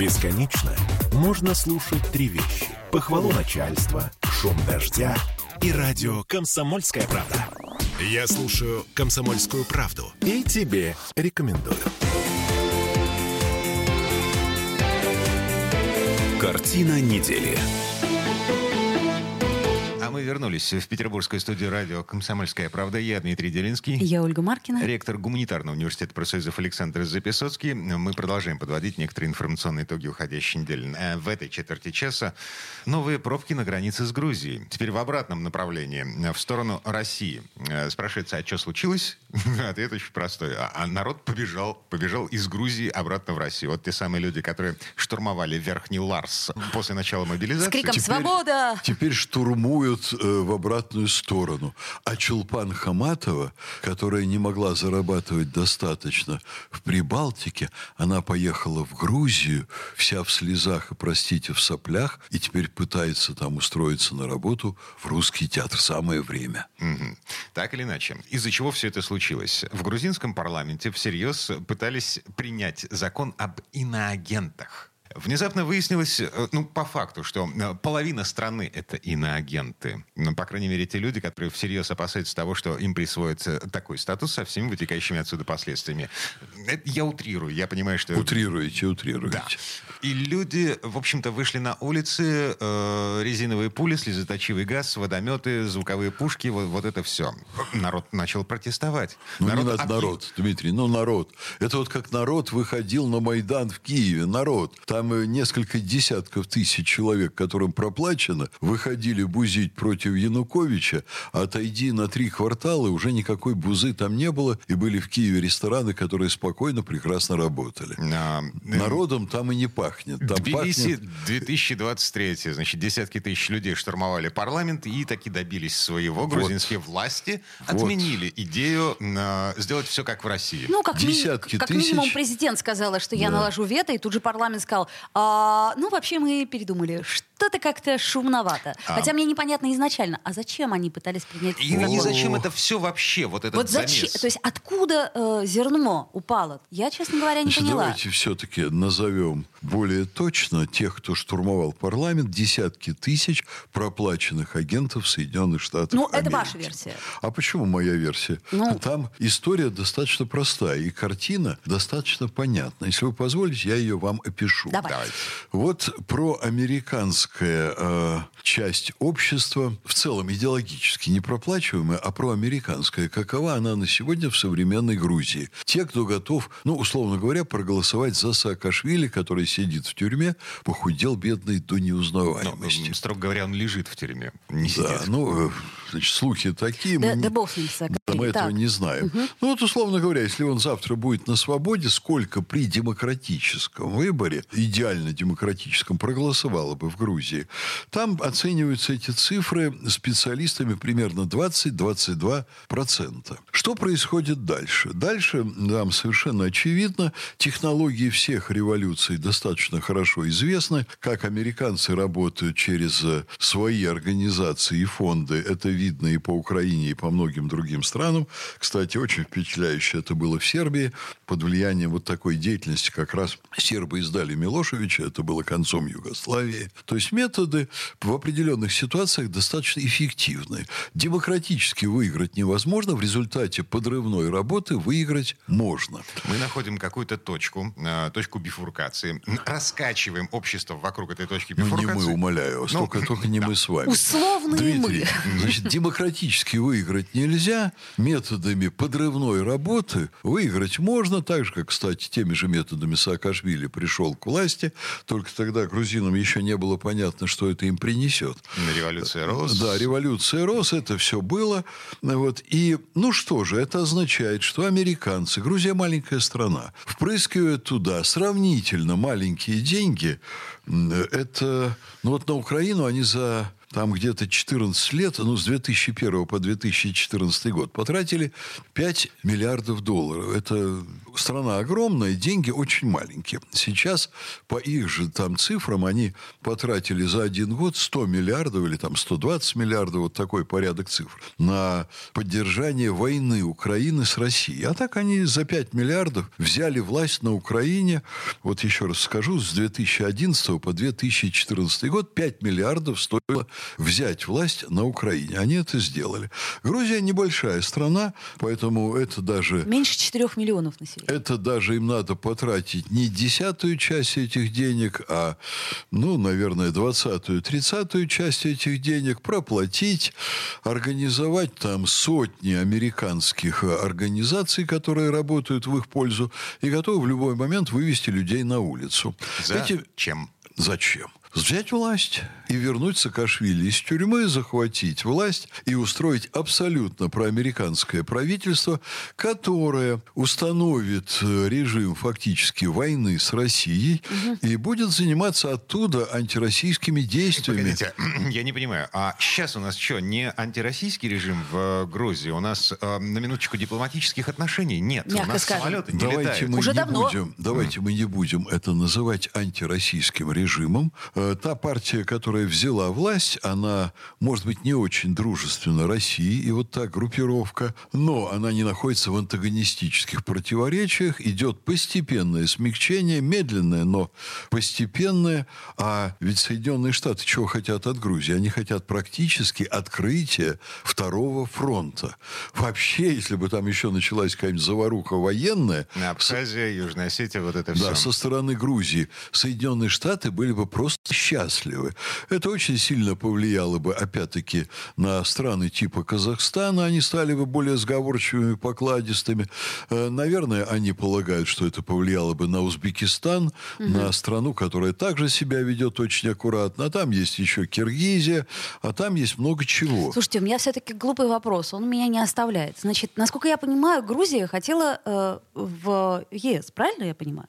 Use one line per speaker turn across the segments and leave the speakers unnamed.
Бесконечно можно слушать три вещи. Похвалу начальства, шум дождя и радио «Комсомольская правда». Я слушаю «Комсомольскую правду» и тебе рекомендую. Картина недели.
Вернулись в петербургскую студию радио «Комсомольская правда». Я Дмитрий Делинский.
Я Ольга Маркина.
Ректор гуманитарного университета профсоюзов Александр Записоцкий. Мы продолжаем подводить некоторые информационные итоги уходящей недели. Э, в этой четверти часа новые пробки на границе с Грузией. Теперь в обратном направлении, в сторону России. Э, спрашивается, а что случилось? Ответ очень простой. А, а народ побежал, побежал из Грузии обратно в Россию. Вот те самые люди, которые штурмовали Верхний Ларс после начала мобилизации.
С криком
Теперь-
«Свобода!»
Теперь штурмуют э, в обратную сторону. А Чулпан Хаматова, которая не могла зарабатывать достаточно в Прибалтике, она поехала в Грузию, вся в слезах и, простите, в соплях, и теперь пытается там устроиться на работу в русский театр. Самое время.
Мгм. Так или иначе, из-за чего все это случилось? В грузинском парламенте всерьез пытались принять закон об иноагентах. Внезапно выяснилось, э, ну, по факту, что э, половина страны — это иноагенты. Ну, по крайней мере, те люди, которые всерьез опасаются того, что им присвоится такой статус со всеми вытекающими отсюда последствиями. Это я утрирую, я понимаю, что...
Утрируете, утрируете.
Да. И люди, в общем-то, вышли на улицы, э, резиновые пули, слезоточивый газ, водометы, звуковые пушки, вот, вот это все. Народ начал протестовать.
Ну, не надо
объ-
народ, Дмитрий, ну, народ. Это вот как народ выходил на Майдан в Киеве. Народ. Там э, несколько десятков тысяч человек, которым проплачено, выходили бузить против Януковича. А отойди на три квартала, уже никакой бузы там не было. И были в Киеве рестораны, которые спокойно, прекрасно работали.
А,
Народом там и не пахнет. Там
Тбилиси
пахнет
2023. Значит, десятки тысяч людей штурмовали парламент и таки добились своего. Грузинские власти отменили идею э, сделать все как в России.
Ну, как, ми-
Десятки
как
тысяч.
минимум президент сказала, что я
Да.
наложу вето, и тут же парламент сказал, «А, ну, вообще мы передумали, что-то как-то шумновато. Хотя мне непонятно изначально, а зачем они пытались принять
И, и зачем это все вообще, вот этот
Вот зачем?
замес?
То есть откуда э, зерно упало? Я, честно говоря, не
Значит,
поняла.
давайте все-таки назовем более точно тех, кто штурмовал парламент, десятки тысяч проплаченных агентов Соединенных Штатов
Ну, это
Америки.
ваша версия.
А почему моя версия?
Ну.
Там история достаточно простая, и картина достаточно понятна. Если вы позволите, я ее вам опишу.
Давай.
Давайте.
Вот про американская э, часть общества, в целом идеологически не проплачиваемая, а про американская, какова она на сегодня в современной Грузии. Те, кто готов, ну, условно говоря, проголосовать за Саакашвили, который сидит в тюрьме, похудел бедный до
Ну,
неузнаваемости.
строго говоря, он лежит в тюрьме, не
Да,
сидит.
ну, э, значит, слухи такие.
Да,
мы
да бог с ним,
да, мы этого
Так.
не знаем. Ну вот, условно говоря, если он завтра будет на свободе, сколько при демократическом выборе, идеально демократическом, проголосовало бы в Грузии, там оцениваются эти цифры специалистами примерно 20-22%. Что происходит дальше? Дальше нам совершенно очевидно, технологии всех революций достаточно хорошо известны, как американцы работают через свои организации и фонды. Это видно и по Украине, и по многим другим странам. Кстати, очень впечатляюще это было в Сербии. Под влиянием вот такой деятельности как раз сербы издали Милошевича. Это было концом Югославии. То есть методы в определенных ситуациях достаточно эффективны. Демократически выиграть невозможно. В результате подрывной работы выиграть можно.
Мы находим какую-то точку, э, точку бифуркации, раскачиваем общество вокруг этой точки
Ну, не
бифуркации.
мы, умоляю вас.
Ну,
только, не мы с вами.
Условные
Дмитрий,
мы.
значит, демократически выиграть нельзя. Методами подрывной работы выиграть можно. Так же, как, кстати, теми же методами Саакашвили пришел к власти. Только тогда грузинам еще не было понятно, что это им принесет.
Революция рос.
Да, революция рос, это все было. Вот. И, ну что же, это означает, что американцы, Грузия маленькая страна, впрыскивают туда сравнительно маленькие деньги. Это, ну вот на Украину они за там где-то 14 лет, ну, с 2001 по 2014 год, потратили 5 миллиардов долларов. Это страна огромная, деньги очень маленькие. Сейчас, по их же там цифрам, они потратили за один год 100 миллиардов или там 120 миллиардов, вот такой порядок цифр, на поддержание войны Украины с Россией. А так они за 5 миллиардов взяли власть на Украине, вот еще раз скажу, с 2011 по 2014 год 5 миллиардов стоило взять власть на Украине. Они это сделали. Грузия небольшая страна, поэтому это даже...
Меньше 4 миллионов населения.
Это даже им надо потратить не десятую часть этих денег, а, ну, наверное, двадцатую, тридцатую часть этих денег проплатить, организовать там сотни американских организаций, которые работают в их пользу и готовы в любой момент вывести людей на улицу.
Зачем?
Эти... Зачем? Взять власть и вернуть Саакашвили из тюрьмы, захватить власть и устроить абсолютно проамериканское правительство, которое установит э, режим фактически войны с Россией угу. и будет заниматься оттуда антироссийскими действиями.
Погодите, я не понимаю, а сейчас у нас что, не антироссийский режим в Грузии? У нас э, на минуточку дипломатических отношений нет.
Мягко
у нас
скажем.
самолеты не
давайте
летают.
Мы
Уже
не
давно.
Будем, давайте мы не будем это называть антироссийским режимом. Э, та партия, которая взяла власть, она, может быть, не очень дружественна России, и вот та группировка, но она не находится в антагонистических противоречиях, идет постепенное смягчение, медленное, но постепенное. А ведь Соединенные Штаты чего хотят от Грузии? Они хотят практически открытия второго фронта. Вообще, если бы там еще началась какая-нибудь заваруха военная...
Абхазия, Южная Осетия, вот это
Да,
все.
со стороны Грузии Соединенные Штаты были бы просто счастливы. Это очень сильно повлияло бы, опять-таки, на страны типа Казахстана. Они стали бы более сговорчивыми, покладистыми. Э, Наверное, они полагают, что это повлияло бы на Узбекистан, на страну, которая также себя ведет очень аккуратно. А там есть еще Киргизия, а там есть много чего.
Слушайте, у меня все-таки глупый вопрос. Он меня не оставляет. Значит, насколько я понимаю, Грузия хотела э, в ЕС, правильно я понимаю?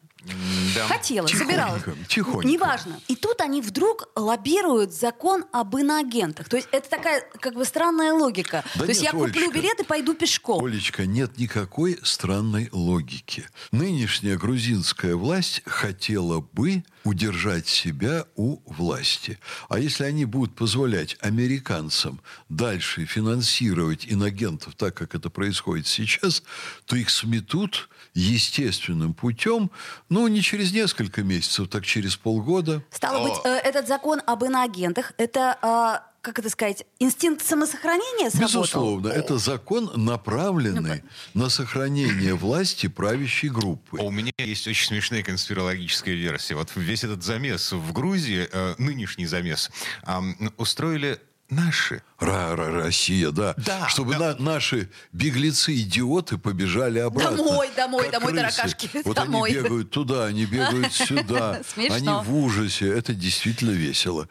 Да.
Хотела,
Тихонько,
собиралась.
тихонько.
Неважно. И тут они вдруг лоббируют закон об иноагентах. То есть это такая как бы странная логика.
Да
То есть
нет,
я куплю
Олечка.
билет и пойду пешком.
Олечка, нет никакой странной логики. Нынешняя грузинская власть хотела бы удержать себя у власти. А если они будут позволять американцам дальше финансировать инагентов так, как это происходит сейчас, то их сметут естественным путем, ну, не через несколько месяцев, так через полгода.
Стало быть, э, этот закон об иноагентах, это, э, как это сказать, инстинкт самосохранения сработал?
Безусловно, это закон, направленный на сохранение власти правящей группы.
У меня есть очень смешная конспирологическая версия. Вот весь этот замес в Грузии, э, нынешний замес, ам, устроили наши.
Ра -ра Россия, да.
Да,
Чтобы
да.
на- наши беглецы-идиоты побежали обратно.
Домой, домой,
как
домой,
крысы.
таракашки,
Вот
домой.
они бегают туда, они бегают сюда.
Смешно.
Они в ужасе. Это действительно весело.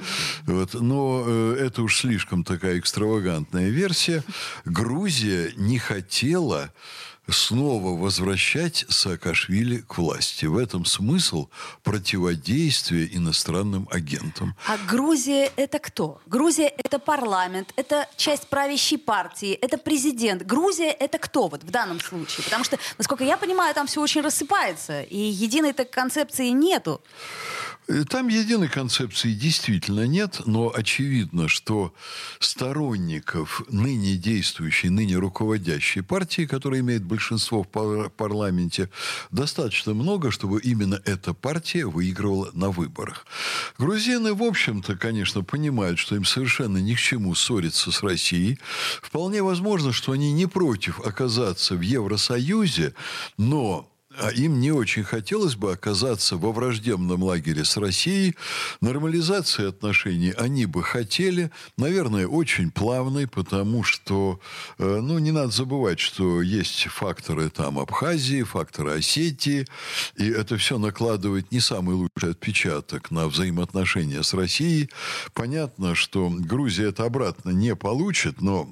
Вот. Но э, это уж слишком такая экстравагантная версия. Грузия не хотела снова возвращать Саакашвили к власти. В этом смысл противодействия иностранным агентам.
А Грузия это кто? Грузия это парламент, это часть правящей партии, это президент. Грузия это кто вот в данном случае? Потому что, насколько я понимаю, там все очень рассыпается, и единой так концепции нету.
Э, Там единой концепции действительно нет, но очевидно, что сторонников ныне действующей, ныне руководящей партии, которая имеет большинство в пар- парламенте, достаточно много, чтобы именно эта партия выигрывала на выборах. Грузины, в общем-то, конечно, понимают, что им совершенно ни к чему ссориться с Россией. Вполне возможно, что они не против оказаться в Евросоюзе, но а им не очень хотелось бы оказаться во враждебном лагере с Россией. Нормализации отношений они бы хотели, наверное, очень плавной, потому что, э, ну, не надо забывать, что есть факторы там Абхазии, факторы Осетии, и это все накладывает не самый лучший отпечаток на взаимоотношения с Россией. Понятно, что Грузия это обратно не получит, но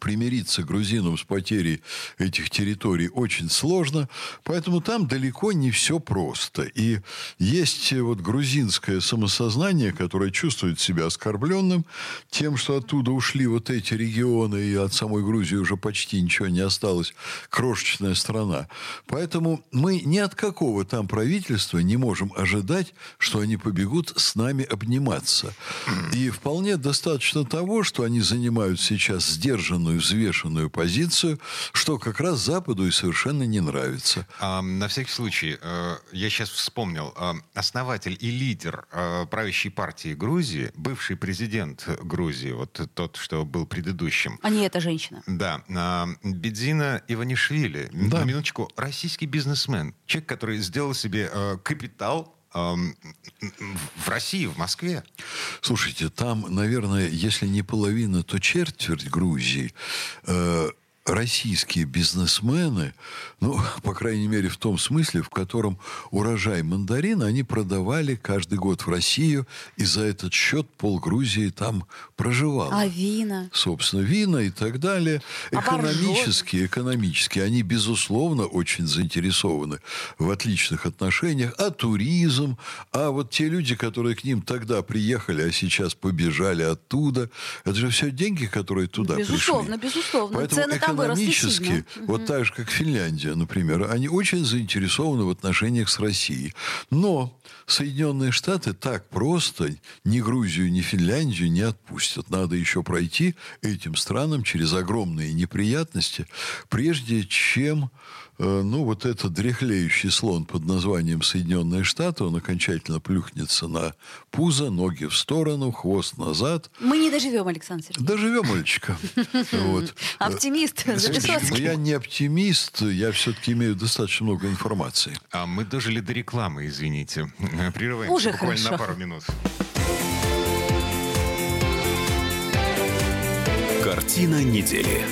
примириться грузинам с потерей этих территорий очень сложно, поэтому там далеко не все просто. И есть вот грузинское самосознание, которое чувствует себя оскорбленным тем, что оттуда ушли вот эти регионы, и от самой Грузии уже почти ничего не осталось, крошечная страна. Поэтому мы ни от какого там правительства не можем ожидать, что они побегут с нами обниматься. И вполне достаточно того, что они занимают сейчас сдержанную, взвешенную позицию, что как раз Западу и совершенно не нравится.
А, на всякий случай, э, я сейчас вспомнил, э, основатель и лидер э, правящей партии Грузии, бывший президент Грузии, вот тот, что был предыдущим.
А не эта женщина.
Да, Бедзина Иванишвили,
Да.
на минуточку, российский бизнесмен, человек, который сделал себе капитал в России, в Москве.
Слушайте, там, наверное, если не половина, то четверть Грузии э, российские бизнесмены, ну, по крайней мере, в том смысле, в котором урожай мандарина они продавали каждый год в Россию, и за этот счет пол Грузии там проживало.
А вина?
собственно, вина и так далее.
А
Экономически, экономически, они, безусловно, очень заинтересованы в отличных отношениях. А туризм, а вот те люди, которые к ним тогда приехали, а сейчас побежали оттуда, это же все деньги, которые туда
Безусловно,
пришли.
безусловно.
Поэтому
Цены там
экономически, вот так же, как Финляндия, например, они очень заинтересованы в отношениях с Россией. Но Соединенные Штаты так просто ни Грузию, ни Финляндию не отпустят. Надо еще пройти этим странам через огромные неприятности, прежде чем ну, вот этот дряхлеющий слон под названием Соединенные Штаты, он окончательно плюхнется на пузо, ноги в сторону, хвост назад.
Мы не доживем, Александр Сергеевич.
Доживем, мальчика. Вот.
Оптимист
Но
Записоцкий.
я не оптимист, я все-таки имею достаточно много информации.
А мы дожили до рекламы, извините. Прерываемся
Уже
буквально на
хорошо.
пару минут.
Картина недели.